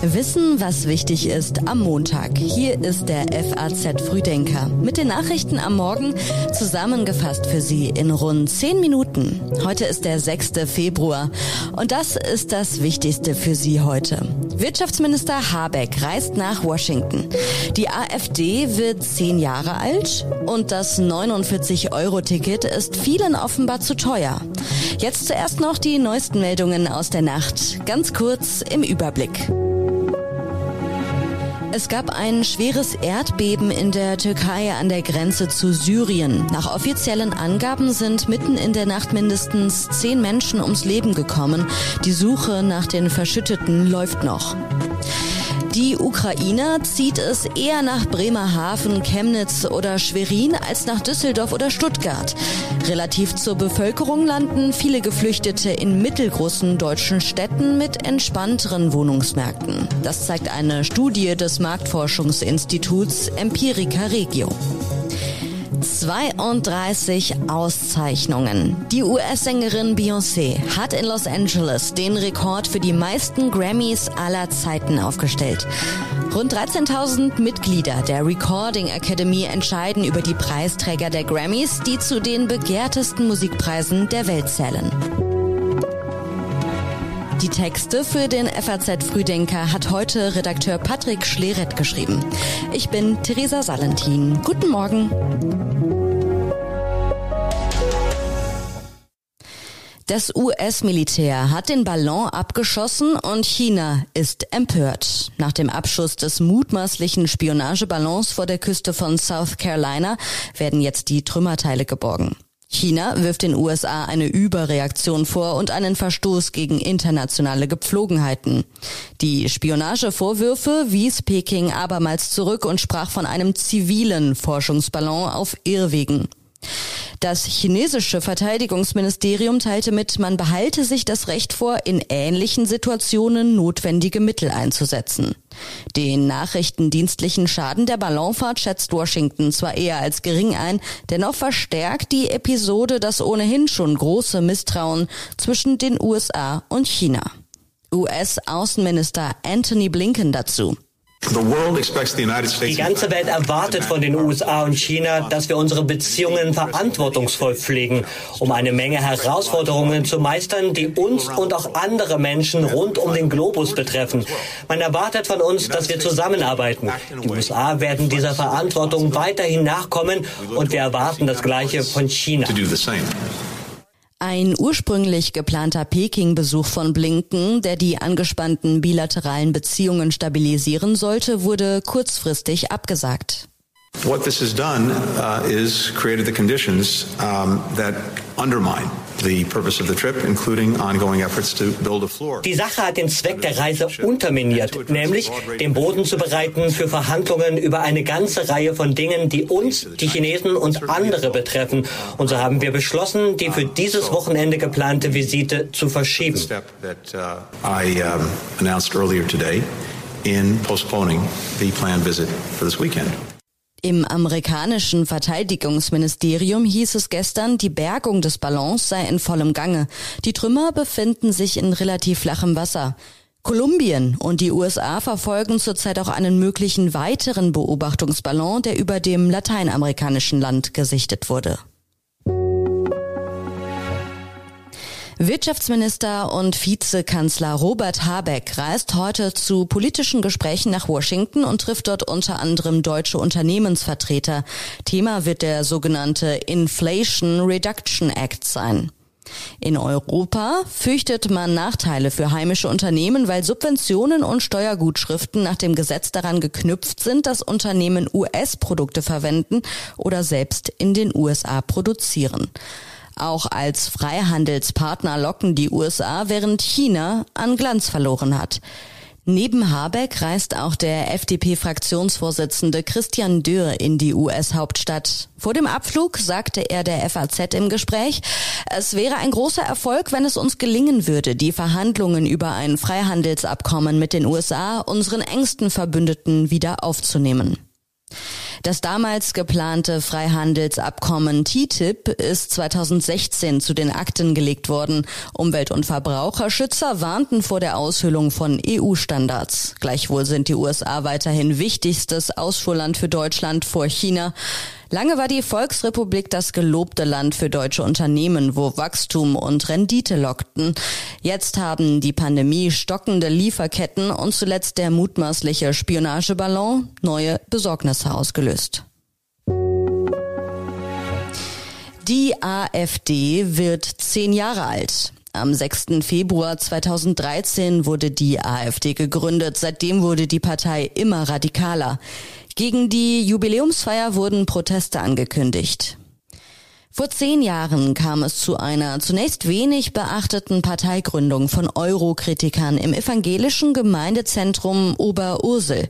Wissen, was wichtig ist am Montag. Hier ist der FAZ Frühdenker mit den Nachrichten am Morgen zusammengefasst für Sie in rund zehn Minuten. Heute ist der 6. Februar und das ist das Wichtigste für Sie heute. Wirtschaftsminister Habeck reist nach Washington. Die AfD wird zehn Jahre alt und das 49-Euro-Ticket ist vielen offenbar zu teuer. Jetzt zuerst noch die neuesten Meldungen aus der Nacht. Ganz kurz im Überblick. Es gab ein schweres Erdbeben in der Türkei an der Grenze zu Syrien. Nach offiziellen Angaben sind mitten in der Nacht mindestens zehn Menschen ums Leben gekommen. Die Suche nach den Verschütteten läuft noch. Die Ukrainer zieht es eher nach Bremerhaven, Chemnitz oder Schwerin als nach Düsseldorf oder Stuttgart. Relativ zur Bevölkerung landen viele Geflüchtete in mittelgroßen deutschen Städten mit entspannteren Wohnungsmärkten. Das zeigt eine Studie des Marktforschungsinstituts Empirica Regio. 32 Auszeichnungen. Die US-Sängerin Beyoncé hat in Los Angeles den Rekord für die meisten Grammys aller Zeiten aufgestellt. Rund 13.000 Mitglieder der Recording Academy entscheiden über die Preisträger der Grammys, die zu den begehrtesten Musikpreisen der Welt zählen. Die Texte für den FAZ Frühdenker hat heute Redakteur Patrick Schleret geschrieben. Ich bin Theresa Salentin. Guten Morgen. Das US-Militär hat den Ballon abgeschossen und China ist empört. Nach dem Abschuss des mutmaßlichen Spionageballons vor der Küste von South Carolina werden jetzt die Trümmerteile geborgen. China wirft den USA eine Überreaktion vor und einen Verstoß gegen internationale Gepflogenheiten. Die Spionagevorwürfe wies Peking abermals zurück und sprach von einem zivilen Forschungsballon auf Irrwegen. Das chinesische Verteidigungsministerium teilte mit, man behalte sich das Recht vor, in ähnlichen Situationen notwendige Mittel einzusetzen. Den nachrichtendienstlichen Schaden der Ballonfahrt schätzt Washington zwar eher als gering ein, dennoch verstärkt die Episode das ohnehin schon große Misstrauen zwischen den USA und China. US-Außenminister Anthony Blinken dazu. Die ganze Welt erwartet von den USA und China, dass wir unsere Beziehungen verantwortungsvoll pflegen, um eine Menge Herausforderungen zu meistern, die uns und auch andere Menschen rund um den Globus betreffen. Man erwartet von uns, dass wir zusammenarbeiten. Die USA werden dieser Verantwortung weiterhin nachkommen und wir erwarten das Gleiche von China. Ein ursprünglich geplanter Peking-Besuch von Blinken, der die angespannten bilateralen Beziehungen stabilisieren sollte, wurde kurzfristig abgesagt. What this has done uh, is created the conditions um, that undermine the purpose of the trip, including ongoing efforts to build a floor. Die Sache hat den Zweck der Reise unterminiert, nämlich den Boden zu bereiten für Verhandlungen über eine ganze Reihe von Dingen, die uns, die Chinesen und andere betreffen. Und so haben wir beschlossen, die für dieses Wochenende geplante Visite zu verschieben. in postponing the planned visit for this weekend. Im amerikanischen Verteidigungsministerium hieß es gestern, die Bergung des Ballons sei in vollem Gange. Die Trümmer befinden sich in relativ flachem Wasser. Kolumbien und die USA verfolgen zurzeit auch einen möglichen weiteren Beobachtungsballon, der über dem lateinamerikanischen Land gesichtet wurde. Wirtschaftsminister und Vizekanzler Robert Habeck reist heute zu politischen Gesprächen nach Washington und trifft dort unter anderem deutsche Unternehmensvertreter. Thema wird der sogenannte Inflation Reduction Act sein. In Europa fürchtet man Nachteile für heimische Unternehmen, weil Subventionen und Steuergutschriften nach dem Gesetz daran geknüpft sind, dass Unternehmen US-Produkte verwenden oder selbst in den USA produzieren. Auch als Freihandelspartner locken die USA, während China an Glanz verloren hat. Neben Habeck reist auch der FDP-Fraktionsvorsitzende Christian Dürr in die US-Hauptstadt. Vor dem Abflug sagte er der FAZ im Gespräch, es wäre ein großer Erfolg, wenn es uns gelingen würde, die Verhandlungen über ein Freihandelsabkommen mit den USA, unseren engsten Verbündeten, wieder aufzunehmen. Das damals geplante Freihandelsabkommen TTIP ist 2016 zu den Akten gelegt worden. Umwelt- und Verbraucherschützer warnten vor der Aushöhlung von EU-Standards. Gleichwohl sind die USA weiterhin wichtigstes Ausfuhrland für Deutschland vor China. Lange war die Volksrepublik das gelobte Land für deutsche Unternehmen, wo Wachstum und Rendite lockten. Jetzt haben die Pandemie, stockende Lieferketten und zuletzt der mutmaßliche Spionageballon neue Besorgnisse ausgelöst. Die AfD wird zehn Jahre alt. Am 6. Februar 2013 wurde die AfD gegründet. Seitdem wurde die Partei immer radikaler. Gegen die Jubiläumsfeier wurden Proteste angekündigt. Vor zehn Jahren kam es zu einer zunächst wenig beachteten Parteigründung von Eurokritikern im evangelischen Gemeindezentrum Oberursel.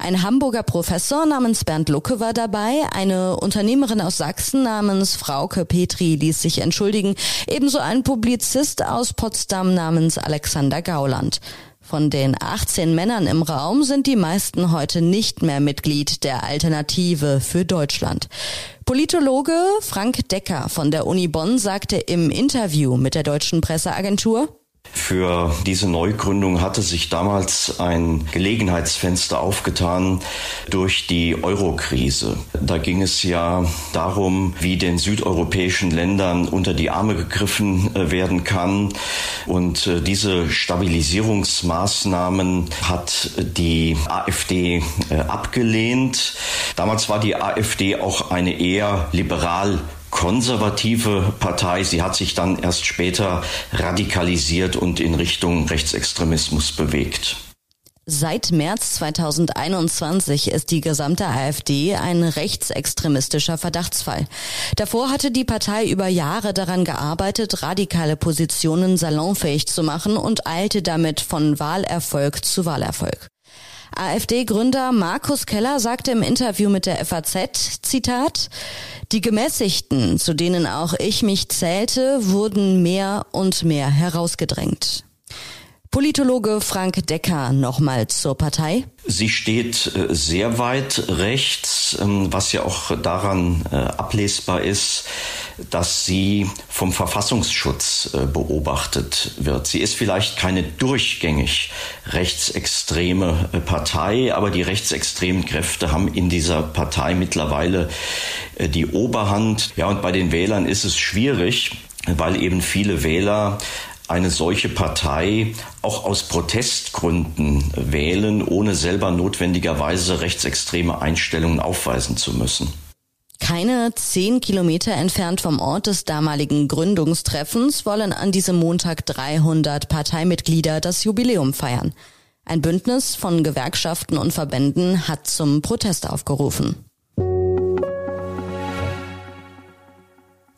Ein Hamburger Professor namens Bernd Lucke war dabei, eine Unternehmerin aus Sachsen namens Frauke Petri ließ sich entschuldigen, ebenso ein Publizist aus Potsdam namens Alexander Gauland. Von den 18 Männern im Raum sind die meisten heute nicht mehr Mitglied der Alternative für Deutschland. Politologe Frank Decker von der Uni Bonn sagte im Interview mit der deutschen Presseagentur, für diese Neugründung hatte sich damals ein Gelegenheitsfenster aufgetan durch die Eurokrise. Da ging es ja darum, wie den südeuropäischen Ländern unter die Arme gegriffen äh, werden kann. Und äh, diese Stabilisierungsmaßnahmen hat die AfD äh, abgelehnt. Damals war die AfD auch eine eher liberal konservative Partei. Sie hat sich dann erst später radikalisiert und in Richtung Rechtsextremismus bewegt. Seit März 2021 ist die gesamte AfD ein rechtsextremistischer Verdachtsfall. Davor hatte die Partei über Jahre daran gearbeitet, radikale Positionen salonfähig zu machen und eilte damit von Wahlerfolg zu Wahlerfolg. AfD-Gründer Markus Keller sagte im Interview mit der FAZ, Zitat, die Gemäßigten, zu denen auch ich mich zählte, wurden mehr und mehr herausgedrängt. Politologe Frank Decker nochmal zur Partei. Sie steht äh, sehr weit rechts, ähm, was ja auch daran äh, ablesbar ist, dass sie vom Verfassungsschutz äh, beobachtet wird. Sie ist vielleicht keine durchgängig rechtsextreme Partei, aber die rechtsextremen Kräfte haben in dieser Partei mittlerweile die Oberhand. Ja, und bei den Wählern ist es schwierig, weil eben viele Wähler eine solche Partei auch aus Protestgründen wählen, ohne selber notwendigerweise rechtsextreme Einstellungen aufweisen zu müssen. Keine zehn Kilometer entfernt vom Ort des damaligen Gründungstreffens wollen an diesem Montag 300 Parteimitglieder das Jubiläum feiern. Ein Bündnis von Gewerkschaften und Verbänden hat zum Protest aufgerufen.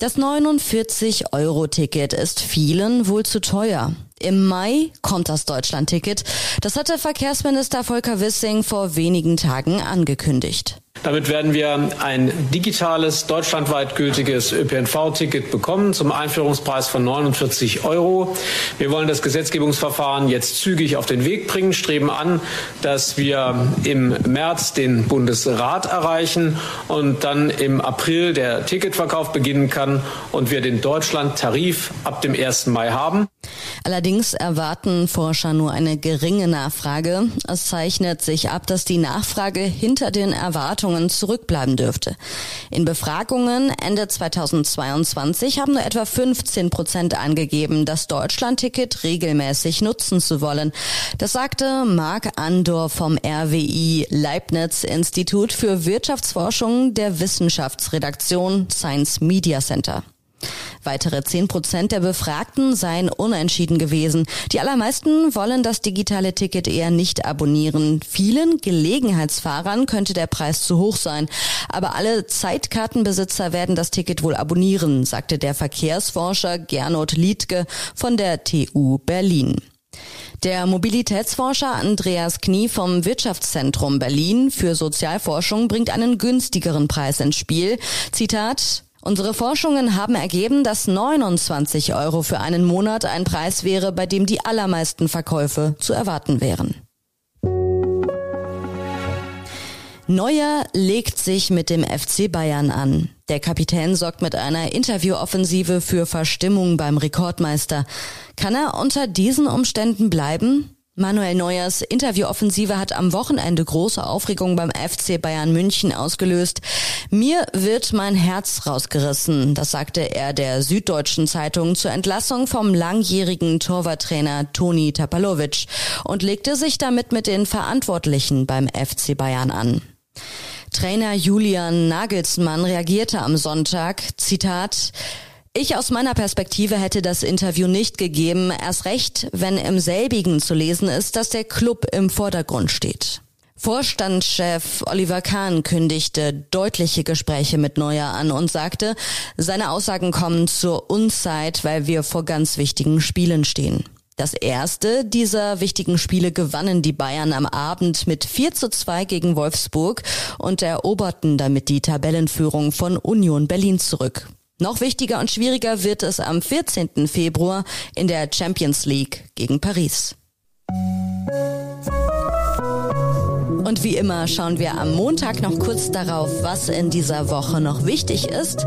Das 49-Euro-Ticket ist vielen wohl zu teuer. Im Mai kommt das Deutschland-Ticket. Das hatte Verkehrsminister Volker Wissing vor wenigen Tagen angekündigt. Damit werden wir ein digitales, deutschlandweit gültiges ÖPNV-Ticket bekommen zum Einführungspreis von 49 Euro. Wir wollen das Gesetzgebungsverfahren jetzt zügig auf den Weg bringen, streben an, dass wir im März den Bundesrat erreichen und dann im April der Ticketverkauf beginnen kann und wir den Deutschland-Tarif ab dem 1. Mai haben. Allerdings erwarten Forscher nur eine geringe Nachfrage. Es zeichnet sich ab, dass die Nachfrage hinter den Erwartungen zurückbleiben dürfte. In Befragungen Ende 2022 haben nur etwa 15 Prozent angegeben, das Deutschlandticket regelmäßig nutzen zu wollen. Das sagte Marc Andor vom RWI Leibniz Institut für Wirtschaftsforschung der Wissenschaftsredaktion Science Media Center. Weitere 10 Prozent der Befragten seien unentschieden gewesen. Die allermeisten wollen das digitale Ticket eher nicht abonnieren. Vielen Gelegenheitsfahrern könnte der Preis zu hoch sein. Aber alle Zeitkartenbesitzer werden das Ticket wohl abonnieren, sagte der Verkehrsforscher Gernot Liedke von der TU Berlin. Der Mobilitätsforscher Andreas Knie vom Wirtschaftszentrum Berlin für Sozialforschung bringt einen günstigeren Preis ins Spiel. Zitat Unsere Forschungen haben ergeben, dass 29 Euro für einen Monat ein Preis wäre, bei dem die allermeisten Verkäufe zu erwarten wären. Neuer legt sich mit dem FC Bayern an. Der Kapitän sorgt mit einer Interviewoffensive für Verstimmung beim Rekordmeister. Kann er unter diesen Umständen bleiben? Manuel Neuers Interviewoffensive hat am Wochenende große Aufregung beim FC Bayern München ausgelöst. Mir wird mein Herz rausgerissen, das sagte er der Süddeutschen Zeitung zur Entlassung vom langjährigen Torwarttrainer Toni Tapalovic und legte sich damit mit den Verantwortlichen beim FC Bayern an. Trainer Julian Nagelsmann reagierte am Sonntag, Zitat, ich aus meiner Perspektive hätte das Interview nicht gegeben, erst recht, wenn im selbigen zu lesen ist, dass der Club im Vordergrund steht. Vorstandschef Oliver Kahn kündigte deutliche Gespräche mit Neuer an und sagte, seine Aussagen kommen zur Unzeit, weil wir vor ganz wichtigen Spielen stehen. Das erste dieser wichtigen Spiele gewannen die Bayern am Abend mit 4 zu 2 gegen Wolfsburg und eroberten damit die Tabellenführung von Union Berlin zurück. Noch wichtiger und schwieriger wird es am 14. Februar in der Champions League gegen Paris. Und wie immer schauen wir am Montag noch kurz darauf, was in dieser Woche noch wichtig ist.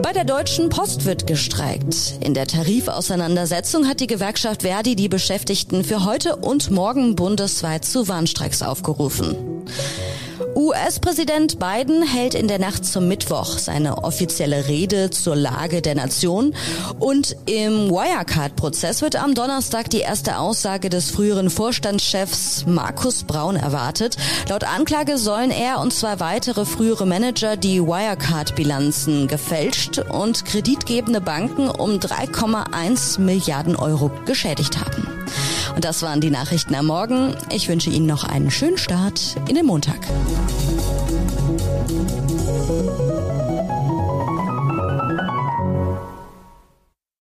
Bei der Deutschen Post wird gestreikt. In der Tarifauseinandersetzung hat die Gewerkschaft Verdi die Beschäftigten für heute und morgen bundesweit zu Warnstreiks aufgerufen. US-Präsident Biden hält in der Nacht zum Mittwoch seine offizielle Rede zur Lage der Nation und im Wirecard-Prozess wird am Donnerstag die erste Aussage des früheren Vorstandschefs Markus Braun erwartet. Laut Anklage sollen er und zwei weitere frühere Manager die Wirecard-Bilanzen gefälscht und kreditgebende Banken um 3,1 Milliarden Euro geschädigt haben. Und das waren die Nachrichten am Morgen. Ich wünsche Ihnen noch einen schönen Start in den Montag.